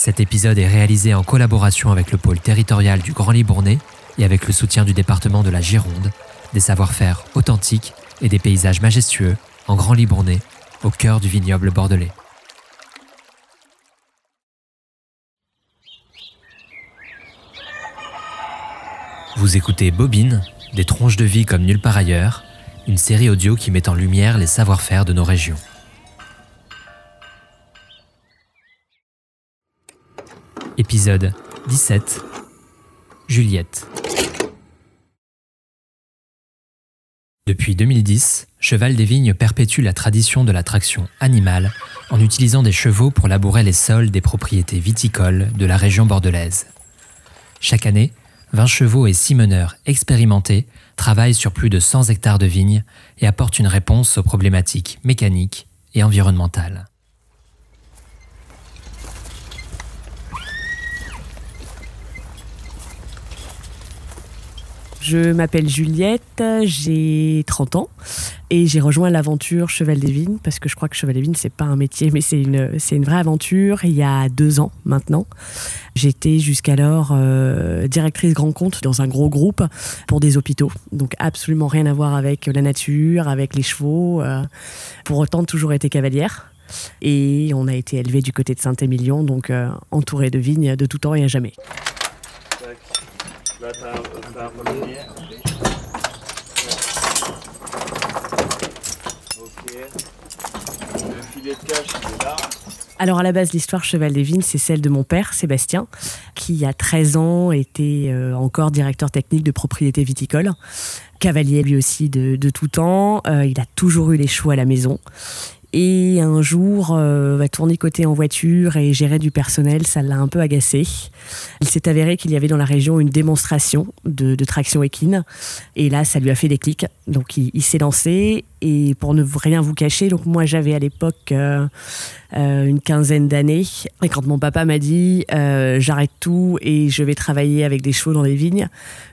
Cet épisode est réalisé en collaboration avec le pôle territorial du Grand Libournais et avec le soutien du département de la Gironde, des savoir-faire authentiques et des paysages majestueux en Grand Libournais, au cœur du vignoble bordelais. Vous écoutez Bobine, des tronches de vie comme nulle part ailleurs, une série audio qui met en lumière les savoir-faire de nos régions. Épisode 17 Juliette Depuis 2010, Cheval des Vignes perpétue la tradition de la traction animale en utilisant des chevaux pour labourer les sols des propriétés viticoles de la région bordelaise. Chaque année, 20 chevaux et 6 meneurs expérimentés travaillent sur plus de 100 hectares de vignes et apportent une réponse aux problématiques mécaniques et environnementales. Je m'appelle Juliette, j'ai 30 ans et j'ai rejoint l'aventure Cheval des Vignes parce que je crois que Cheval des Vignes c'est pas un métier mais c'est une, une vraie aventure il y a deux ans maintenant. J'étais jusqu'alors euh, directrice grand compte dans un gros groupe pour des hôpitaux donc absolument rien à voir avec la nature, avec les chevaux. euh, pour autant toujours été cavalière. Et on a été élevé du côté de Saint-Émilion, donc euh, entouré de vignes de tout temps et à jamais. Alors à la base, l'histoire Cheval des Vignes, c'est celle de mon père, Sébastien, qui à 13 ans était euh, encore directeur technique de propriété viticole. Cavalier lui aussi de, tout temps. Euh, il a toujours eu les chevaux à la maison. Et un jour, euh, va tournicoter en voiture et gérer du personnel, ça l'a un peu agacé. Il s'est avéré qu'il y avait dans la région une démonstration de, traction équine. Et là, ça lui a fait des clics. Donc il, s'est lancé. Et pour ne rien vous cacher, donc moi j'avais à l'époque euh, une quinzaine d'années. Et quand mon papa m'a dit euh, j'arrête tout et je vais travailler avec des chevaux dans les vignes,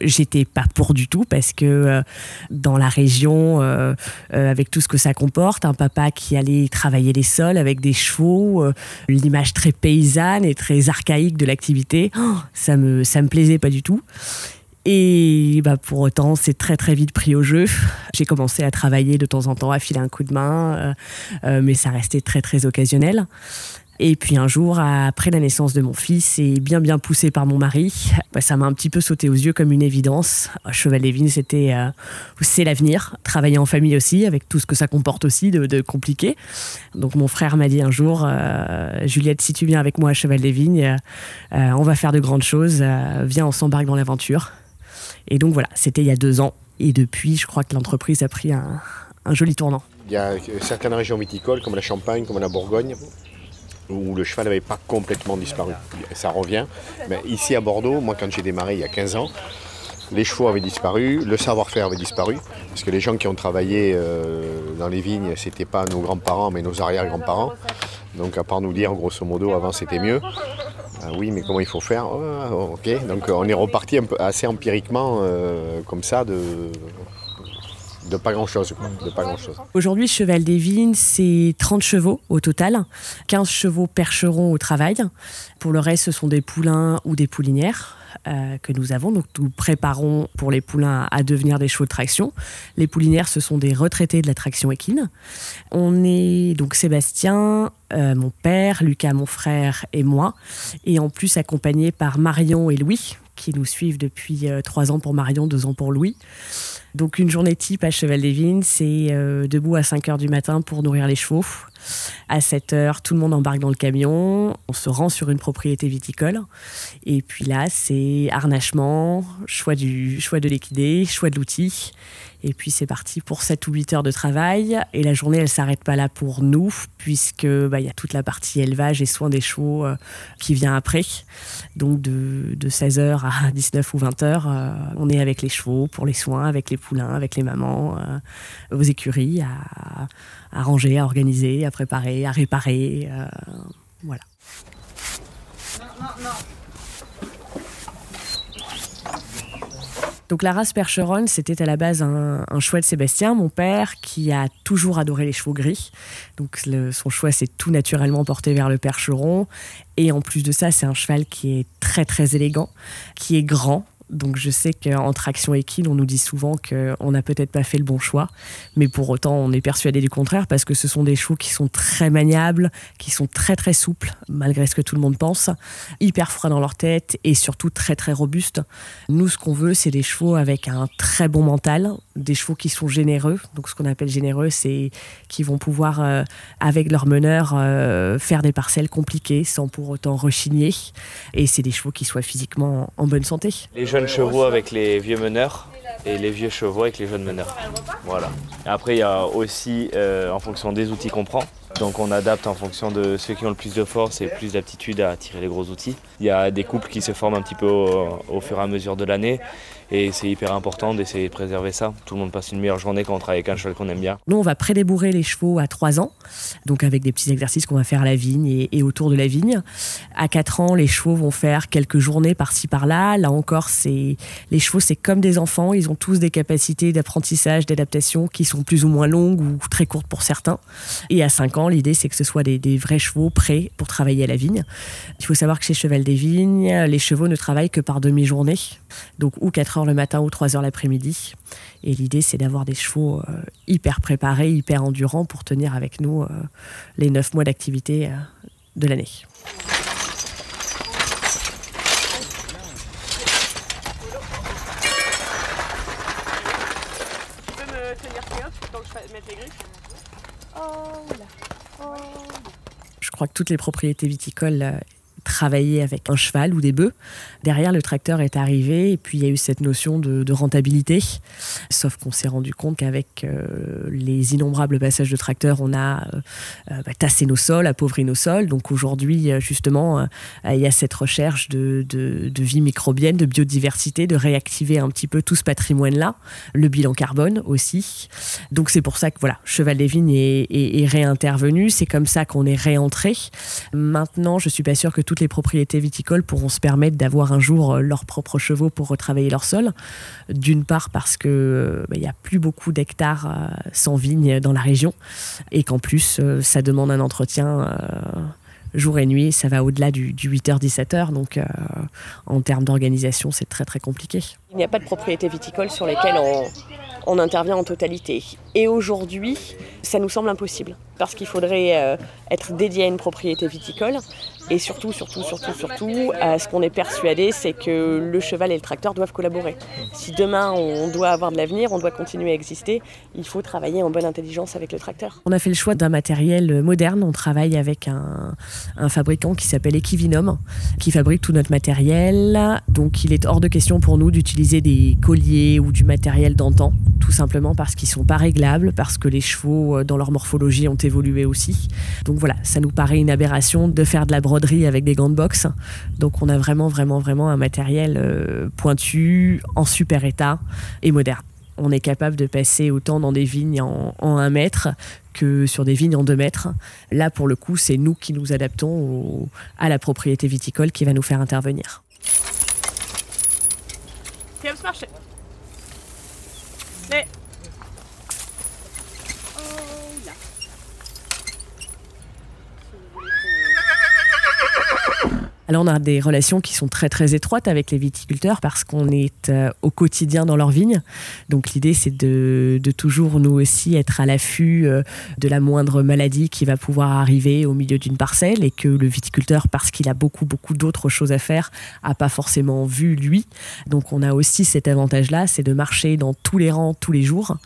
j'étais pas pour du tout parce que euh, dans la région, euh, euh, avec tout ce que ça comporte, un papa qui allait travailler les sols avec des chevaux, euh, l'image très paysanne et très archaïque de l'activité, ça me ça me plaisait pas du tout. Et bah, pour autant, c'est très très vite pris au jeu. J'ai commencé à travailler de temps en temps, à filer un coup de main, euh, euh, mais ça restait très très occasionnel. Et puis un jour, après la naissance de mon fils et bien bien poussé par mon mari, bah, ça m'a un petit peu sauté aux yeux comme une évidence. Cheval Vignes, c'était euh, c'est l'avenir. Travailler en famille aussi, avec tout ce que ça comporte aussi de, compliqué. Donc mon frère m'a dit un jour, Juliette, si tu viens avec moi à Cheval des Vignes, on va faire de grandes choses. viens, on s'embarque dans l'aventure. Et donc voilà, c'était il y a deux ans. Et depuis, je crois que l'entreprise a pris un, joli tournant. Il y a certaines régions viticoles, comme la Champagne, comme la Bourgogne, où le cheval n'avait pas complètement disparu. Ça revient. Mais ici à Bordeaux, moi quand j'ai démarré il y a 15 ans, les chevaux avaient disparu, le savoir-faire avait disparu, parce que les gens qui ont travaillé euh, dans les vignes, c'était pas nos grands-parents, mais nos arrière-grands-parents. Donc à part nous dire, grosso modo, avant c'était mieux. Ah oui, mais comment il faut faire Ah, Ok, donc on est reparti un peu, assez empiriquement, euh, comme ça, de, de pas grand-chose. pas grand-chose. Aujourd'hui, Cheval des Vignes, c'est 30 chevaux au total, 15 chevaux percherons au travail. Pour le reste, ce sont des poulains ou des poulinières euh, que nous avons. Donc, nous préparons pour les poulains à devenir des chevaux de traction. Les poulinières, ce sont des retraités de la traction équine. On est donc Sébastien, euh, mon père, Lucas, mon frère et moi. Et en plus, accompagné par Marion et Louis, qui nous suivent depuis euh, trois ans pour Marion, deux ans pour Louis. Donc une journée type à Cheval des Vignes, c'est euh, debout à 5 heures du matin pour nourrir les chevaux. À 7 heures, tout le monde embarque dans le camion, on se rend sur une propriété viticole. Et puis là, c'est harnachement, choix, du, choix de l'équidé, choix de l'outil. Et puis c'est parti pour 7 ou 8 heures de travail. Et la journée, elle s'arrête pas là pour nous, puisque bah, il y a toute la partie élevage et soins des chevaux euh, qui vient après. Donc de, de 16h à 19 ou 20h, euh, on est avec les chevaux pour les soins, avec les poulains, avec les mamans, euh, aux écuries, à, à ranger, à organiser, à préparer, à réparer. voilà. Donc la race Percheron, c'était à la base un, choix de Sébastien, mon père, qui a toujours adoré les chevaux gris. Donc son choix s'est tout naturellement porté vers le Percheron. Et en plus de ça, c'est un cheval qui est très très élégant, qui est grand, donc je sais qu'en traction équine, on nous dit souvent qu'on n'a peut-être pas fait le bon choix, mais pour autant, on est persuadé du contraire parce que ce sont des chevaux qui sont très maniables, qui sont très très souples, malgré ce que tout le monde pense, hyper froids dans leur tête et surtout très très robustes. Nous, ce qu'on veut, c'est des chevaux avec un très bon mental, des chevaux qui sont généreux. Donc ce qu'on appelle généreux, c'est qui vont pouvoir, euh, avec leur meneur, euh, faire des parcelles compliquées sans pour autant rechigner. Et c'est des chevaux qui soient physiquement en bonne santé chevaux avec les vieux meneurs et les vieux chevaux avec les jeunes meneurs. Voilà. Après, il y a aussi euh, en fonction des outils qu'on prend. Donc on adapte en fonction de ceux qui ont le plus de force et plus d'aptitude à tirer les gros outils. Il y a des couples qui se forment un petit peu au fur et à mesure de l'année. Et c'est hyper important d'essayer de préserver ça. Tout le monde passe une meilleure journée quand on travaille avec un cheval qu'on aime bien. Nous, on va prédébourrer les chevaux à 3 ans, donc avec des petits exercices qu'on va faire à la vigne et, autour de la vigne. À 4 ans, les chevaux vont faire quelques journées par-ci par-là. Là encore, c'est les chevaux, c'est comme des enfants. Ils ont tous des capacités d'apprentissage, d'adaptation qui sont plus ou moins longues ou très courtes pour certains. Et à 5 ans, l'idée, c'est que ce soit des, des, vrais chevaux prêts pour travailler à la vigne. Il faut savoir que chez Cheval des Vignes, les chevaux ne travaillent que par demi-journée. Donc, ou 4 heures le matin ou 3 heures l'après-midi. Et l'idée, c'est d'avoir des chevaux euh, hyper préparés, hyper endurants pour tenir avec nous euh, les 9 mois d'activité euh, de l'année. Je crois que toutes les propriétés viticoles travailler avec un cheval ou des bœufs. Derrière, le tracteur est arrivé et puis il y a eu cette notion de, rentabilité. Sauf qu'on s'est rendu compte qu'avec euh, les innombrables passages de tracteurs, on a euh, euh, bah, tassé nos sols, appauvri nos sols. Donc aujourd'hui, justement, il y a cette recherche de, vie microbienne, de biodiversité, de réactiver un petit peu tout ce patrimoine-là. Le bilan carbone aussi. Donc c'est pour ça que voilà, Cheval des Vignes est, réintervenu. C'est comme ça qu'on est réentré. Maintenant, je suis pas sûre que tout toutes les propriétés viticoles pourront se permettre d'avoir un jour euh, leurs propres chevaux pour retravailler leur sol. D'une part parce que euh, bah, il n'y a plus beaucoup d'hectares euh, sans vignes dans la région et qu'en plus ça demande un entretien jour et nuit, ça va au-delà du, 8h-17h, donc en termes d'organisation, c'est très très compliqué. Il n'y a pas de propriétés viticoles sur lesquelles on intervient en totalité. Et aujourd'hui, ça nous semble impossible, parce qu'il faudrait être dédié à une propriété viticole et surtout, surtout, surtout, surtout, euh, ce qu'on est persuadé, c'est que le cheval et le tracteur doivent collaborer. Si demain on doit avoir de l'avenir, on doit continuer à exister, il faut travailler en bonne intelligence avec le tracteur. On a fait le choix d'un matériel moderne. On travaille avec un, fabricant qui s'appelle Equivinum, qui fabrique tout notre matériel. Donc il est hors de question pour nous d'utiliser des colliers ou du matériel d'antan, tout simplement parce qu'ils sont pas réglables, parce que les chevaux euh, dans leur morphologie ont évolué aussi. Donc voilà, ça nous paraît une aberration de faire de la broderie avec des gants de boxe. Donc on a vraiment, vraiment, vraiment un matériel euh, pointu, en super état et moderne. On est capable de passer autant dans des vignes en, 1 mètre que sur des vignes en 2 mètres. Là, pour le coup, c'est nous qui nous adaptons à la propriété viticole qui va nous faire intervenir. Alors on a des relations qui sont très très étroites avec les viticulteurs parce qu'on est euh, au quotidien dans leurs vignes. Donc l'idée c'est de, toujours nous aussi être à l'affût euh, de la moindre maladie qui va pouvoir arriver au milieu d'une parcelle et que le viticulteur, parce qu'il a beaucoup beaucoup d'autres choses à faire, a pas forcément vu lui. Donc on a aussi cet avantage-là, c'est de marcher dans tous les rangs tous les jours.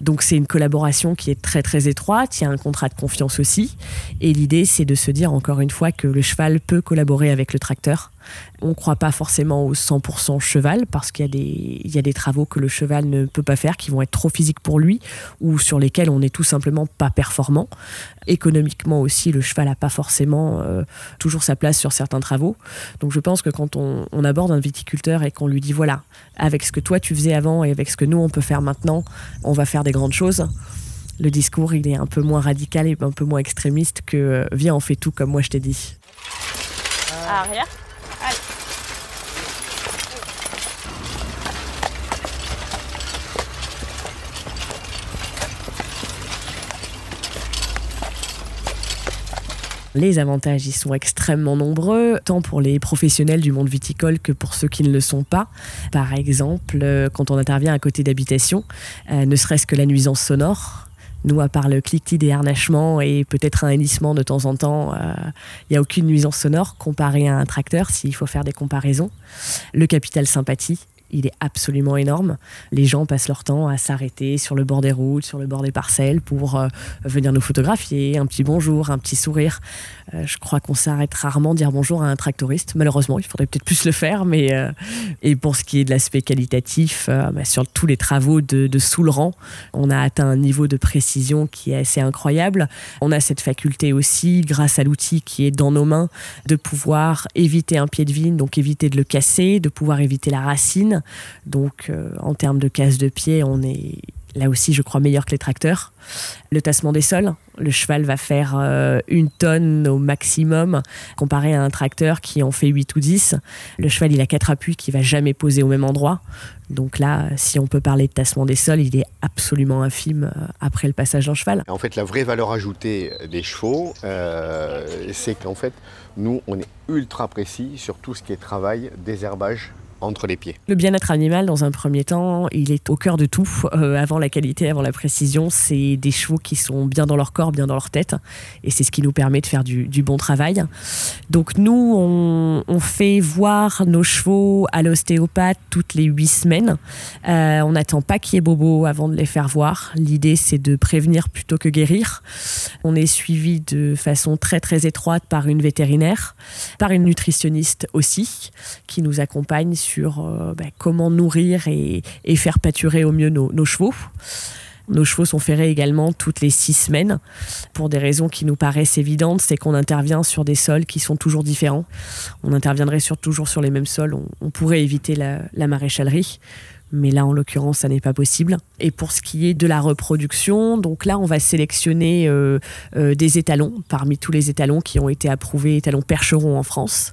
Donc c'est une collaboration qui est très très étroite, il y a un contrat de confiance aussi. Et l'idée c'est de se dire encore une fois que le cheval peut collaborer avec le tracteur. On ne croit pas forcément au 100% cheval parce qu'il y, a des, travaux que le cheval ne peut pas faire qui vont être trop physiques pour lui ou sur lesquels on n'est tout simplement pas performant. Économiquement aussi, le cheval n'a pas forcément euh, toujours sa place sur certains travaux. Donc je pense que quand on, on aborde un viticulteur et qu'on lui dit voilà, avec ce que toi tu faisais avant et avec ce que nous on peut faire maintenant, on va faire des grandes choses le discours il est un peu moins radical et un peu moins extrémiste que euh, viens on fait tout comme moi je t'ai dit les avantages y sont extrêmement nombreux, tant pour les professionnels du monde viticole que pour ceux qui ne le sont pas. Par exemple, euh, quand on intervient à côté d'habitation, euh, ne serait-ce que la nuisance sonore, nous, à part le cliquetis des harnachements et peut-être un hennissement de temps en temps, il n'y a aucune nuisance sonore comparée à un tracteur s'il faut faire des comparaisons. Le capital sympathie, il est absolument énorme. Les gens passent leur temps à s'arrêter sur le bord des routes, sur le bord des parcelles pour euh, venir nous photographier, un petit bonjour, un petit sourire. Euh, je crois qu'on s'arrête rarement dire bonjour à un tractoriste. Malheureusement, il faudrait peut-être plus le faire. Mais euh, et pour ce qui est de l'aspect qualitatif, bah, sur tous les travaux de, de rang, on a atteint un niveau de précision qui est assez incroyable. On a cette faculté aussi, grâce à l'outil qui est dans nos mains, de pouvoir éviter un pied de vigne, donc éviter de le casser, de pouvoir éviter la racine donc euh, en termes de casse de pied, on est là aussi, je crois, meilleur que les tracteurs. Le tassement des sols, le cheval va faire euh, une tonne au maximum, comparé à un tracteur qui en fait 8 ou 10. Le cheval, il a quatre appuis qui va jamais poser au même endroit. Donc là, si on peut parler de tassement des sols, il est absolument infime euh, après le passage d'un cheval. En fait, la vraie valeur ajoutée des chevaux, c'est qu'en fait, nous, on est ultra précis sur tout ce qui est travail, désherbage, les pieds. Le bien-être animal, dans un premier temps, il est au cœur de tout. Euh, avant la qualité, avant la précision, c'est des chevaux qui sont bien dans leur corps, bien dans leur tête. Et c'est ce qui nous permet de faire du, bon travail. Donc nous, on, fait voir nos chevaux à l'ostéopathe toutes les huit semaines. Euh, on n'attend pas qu'il y ait bobo avant de les faire voir. L'idée, c'est de prévenir plutôt que guérir. On est suivi de façon très très étroite par une vétérinaire, par une nutritionniste aussi, qui nous accompagne sur euh, ben, comment nourrir et, faire pâturer au mieux nos, chevaux. Nos chevaux sont ferrés également toutes les six semaines pour des raisons qui nous paraissent évidentes, c'est qu'on intervient sur des sols qui sont toujours différents. On interviendrait sur, toujours sur les mêmes sols, on, pourrait éviter la maréchalerie mais là en l'occurrence ça n'est pas possible. Et pour ce qui est de la reproduction, donc là on va sélectionner euh, euh, des étalons parmi tous les étalons qui ont été approuvés, étalons percherons en France.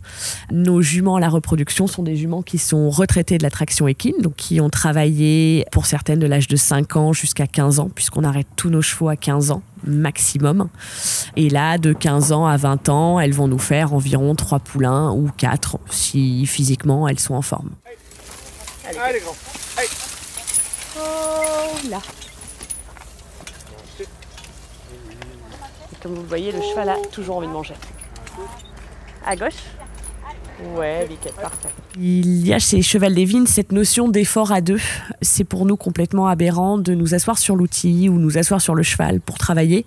Nos juments à la reproduction sont des juments qui sont retraités de la traction équine, donc qui ont travaillé pour certaines de l'âge de 5 ans jusqu'à 15 ans, puisqu'on arrête tous nos chevaux à 15 ans maximum. Et là, de 15 ans à 20 ans, elles vont nous faire environ 3 poulains ou 4 si physiquement elles sont en forme. Allez, grand. Comme vous le voyez, le cheval a toujours envie de manger. À gauche Ouais, parfait. Il y a chez Cheval des cette notion d'effort à deux. C'est pour nous complètement aberrant de nous asseoir sur l'outil ou nous asseoir sur le cheval pour travailler.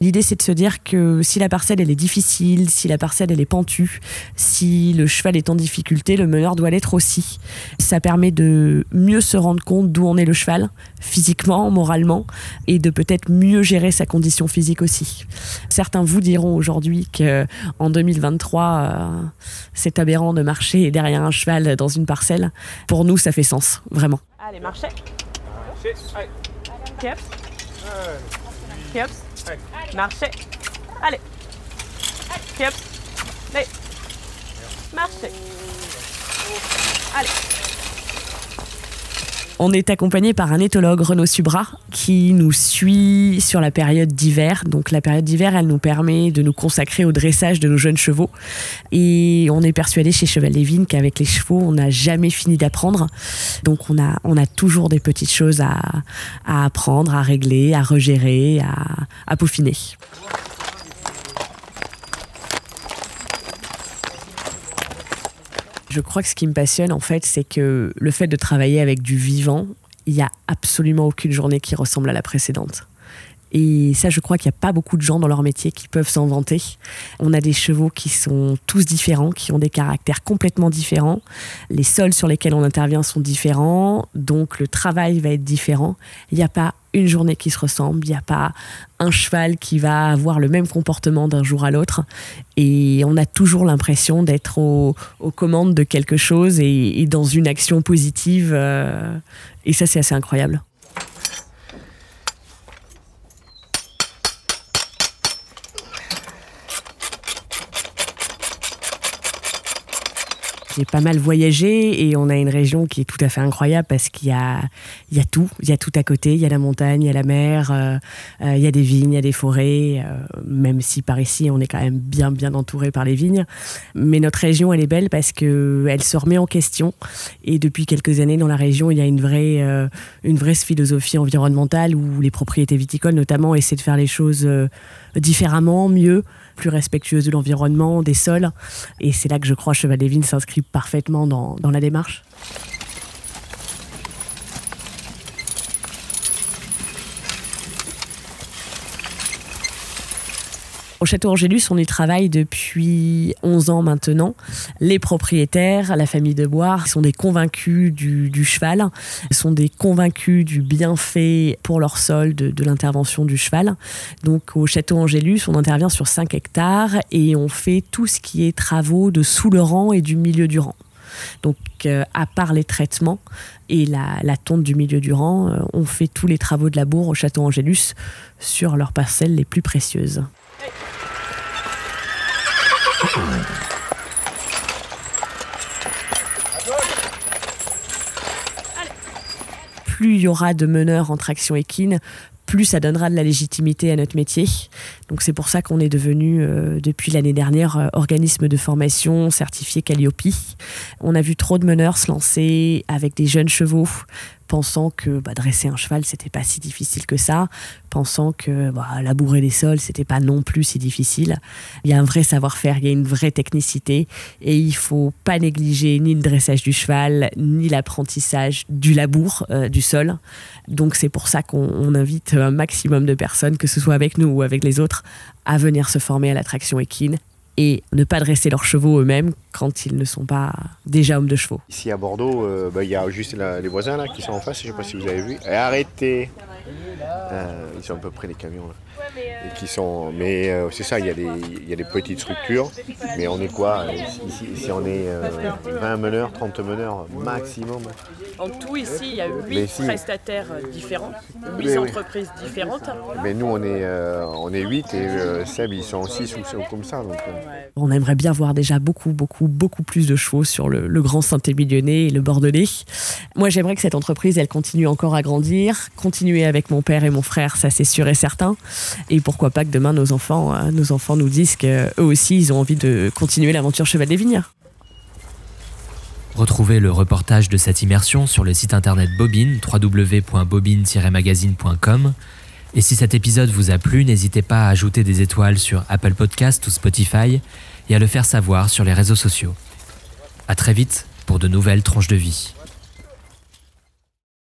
L'idée, c'est de se dire que si la parcelle, elle est difficile, si la parcelle, elle est pentue, si le cheval est en difficulté, le meneur doit l'être aussi. Ça permet de mieux se rendre compte d'où en est le cheval, physiquement, moralement, et de peut-être mieux gérer sa condition physique aussi. Certains vous diront aujourd'hui qu'en 2023, euh, c'est aberrant de marcher derrière un cheval dans une parcelle. Pour nous, ça fait sens, vraiment. Allez, marchez. Kiops. Kiops. Marchez. Allez. Kiops. Allez. Marchez. Allez. On est accompagné par un éthologue, Renaud Subra, qui nous suit sur la période d'hiver. Donc la période d'hiver, elle nous permet de nous consacrer au dressage de nos jeunes chevaux. Et on est persuadé chez Cheval Lévin qu'avec les chevaux, on n'a jamais fini d'apprendre. Donc on a, on a toujours des petites choses à, apprendre, à régler, à regérer, à, à peaufiner. Je crois que ce qui me passionne, en fait, c'est que le fait de travailler avec du vivant, il n'y a absolument aucune journée qui ressemble à la précédente. Et ça, je crois qu'il n'y a pas beaucoup de gens dans leur métier qui peuvent s'en vanter. On a des chevaux qui sont tous différents, qui ont des caractères complètement différents. Les sols sur lesquels on intervient sont différents, donc le travail va être différent. Il n'y a pas une journée qui se ressemble, il n'y a pas un cheval qui va avoir le même comportement d'un jour à l'autre. Et on a toujours l'impression d'être aux, commandes de quelque chose et, dans une action positive. Euh, et ça, c'est assez incroyable. J'ai pas mal voyagé et on a une région qui est tout à fait incroyable parce qu'il y a, il y a tout. Il y a tout à côté. Il y a la montagne, il y a la mer, euh, euh, il y a des vignes, il y a des forêts. euh, même si par ici, on est quand même bien, bien entouré par les vignes. Mais notre région, elle est belle parce qu'elle se remet en question. Et depuis quelques années, dans la région, il y a une vraie, une vraie philosophie environnementale où les propriétés viticoles, notamment, essaient de faire les choses différemment, mieux plus respectueuses de l'environnement, des sols. Et c'est là que je crois Cheval des Vignes s'inscrit parfaitement dans la démarche. Au Château Angélus, on y travaille depuis 11 ans maintenant. Les propriétaires, la famille de Boire, sont des convaincus du, cheval, sont des convaincus du bienfait pour leur sol de, l'intervention du cheval. Donc au Château Angélus, on intervient sur 5 hectares et on fait tout ce qui est travaux de sous le rang et du milieu du rang. Donc, euh, à part les traitements et la, la tonte du milieu du rang, euh, on fait tous les travaux de labour au château Angélus sur leurs parcelles les plus précieuses. Plus il y aura de meneurs en traction équine, plus ça donnera de la légitimité à notre métier. Donc c'est pour ça qu'on est devenu, euh, depuis l'année dernière, euh, organisme de formation certifié Calliope. On a vu trop de meneurs se lancer avec des jeunes chevaux, pensant que bah, dresser un cheval, c'était pas si difficile que ça, pensant que bah, labourer les sols, c'était pas non plus si difficile. Il y a un vrai savoir-faire, il y a une vraie technicité, et il faut pas négliger ni le dressage du cheval, ni l'apprentissage du labour euh, du sol. Donc c'est pour ça qu'on on invite un maximum de personnes, que ce soit avec nous ou avec les autres, à venir se former à la traction équine et ne pas dresser leurs chevaux eux-mêmes quand ils ne sont pas déjà hommes de chevaux. Ici à Bordeaux, euh, bah, il y a juste les voisins là qui sont en face, je ne sais pas si vous avez vu. Arrêtez Euh, Ils sont à peu près les camions là. Et qui sont, mais euh, c'est ça, il y, a des, il y a des petites structures, mais on est quoi euh, Ici, ici, on est euh, 20 meneurs, 30 meneurs maximum. En tout, ici, il y a Mais 8 si. prestataires euh, différents, 8 Oui, oui. entreprises différentes. Mais nous on est, euh, on est 8 et euh, Seb ils sont 6 ou ou comme ça. Donc, euh, On aimerait bien voir déjà beaucoup, beaucoup, beaucoup plus de chevaux sur le, le grand Saint-Émilionnais et le Bordelais. Moi, j'aimerais que cette entreprise, elle continue encore à grandir, continuer avec mon père et mon frère, ça c'est sûr et certain. Et pourquoi pas que demain nos enfants, euh, nos enfants nous disent qu'eux aussi, ils ont envie de continuer l'aventure Cheval des Vignes. Retrouvez le reportage de cette immersion sur le site internet Bobine, www.bobine-magazine.com. Et si cet épisode vous a plu, n'hésitez pas à ajouter des étoiles sur Apple Podcast ou Spotify et à le faire savoir sur les réseaux sociaux. À très vite pour de nouvelles tranches de vie.